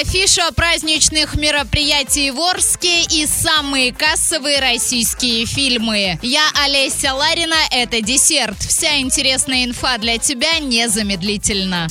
Афиша праздничных мероприятий в Орске и самые кассовые российские фильмы. Я Олеся Ларина, это десерт. Вся интересная инфа для тебя незамедлительно.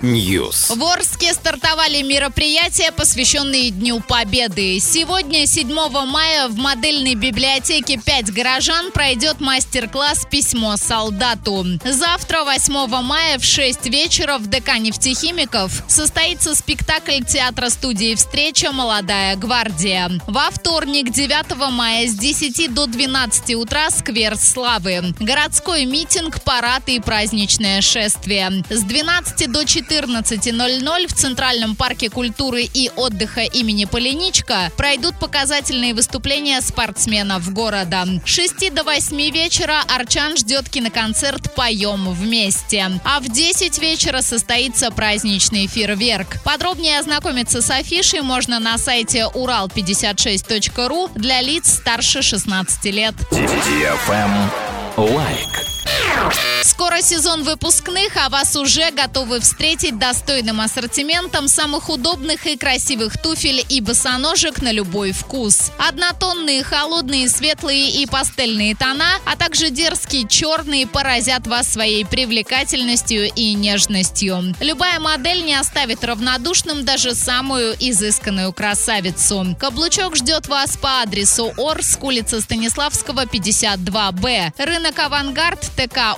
News. В Орске стартовали мероприятия, посвященные Дню Победы. Сегодня, 7 мая, в модельной библиотеке «Пять горожан» пройдет мастер-класс «Письмо солдату». Завтра, 8 мая, в 6 вечера в ДК нефтехимиков состоится спектакль театра-студии «Встреча. Молодая гвардия». Во вторник, 9 мая с 10 до 12 утра Сквер Славы. Городской митинг, парад и праздничное шествие. С 12 до 14.00 в Центральном парке культуры и отдыха имени Полиничка пройдут показательные выступления спортсменов города. С 6 до 8 вечера Арчан ждет киноконцерт «Поем вместе». А в 10 вечера состоится праздничный фейерверк. Подробнее ознакомиться с афишей можно на сайте урал56.ру для лиц старше 16 лет. Лайк. Скоро сезон выпускных, а вас уже готовы встретить достойным ассортиментом самых удобных и красивых туфель и босоножек на любой вкус. Однотонные, холодные, светлые и пастельные тона, а также дерзкие черные поразят вас своей привлекательностью и нежностью. Любая модель не оставит равнодушным даже самую изысканную красавицу. Каблучок ждет вас по адресу Орск, улица Станиславского, 52Б. Рынок «Авангард», ТК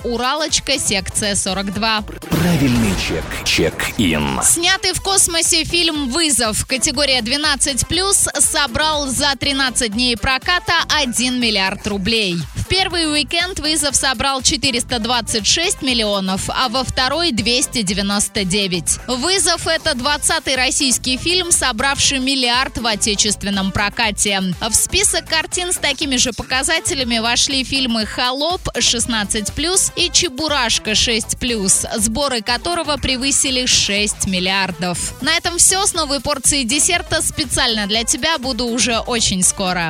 «Уралочка», секция 42. Правильный чек. Чек-ин. Снятый в космосе фильм «Вызов» категория 12+, собрал за 13 дней проката 1 миллиард рублей. В первый уикенд «Вызов» собрал 426 миллионов, а во второй 299. «Вызов» — это 20-й российский фильм, собравший миллиард в отечественном прокате. В список картин с такими же показателями вошли фильмы «Холоп» 16+, и «Чебурашка» 6+, сборы которого превысили 6 миллиардов. На этом все. С новой порцией десерта специально для тебя буду уже очень скоро.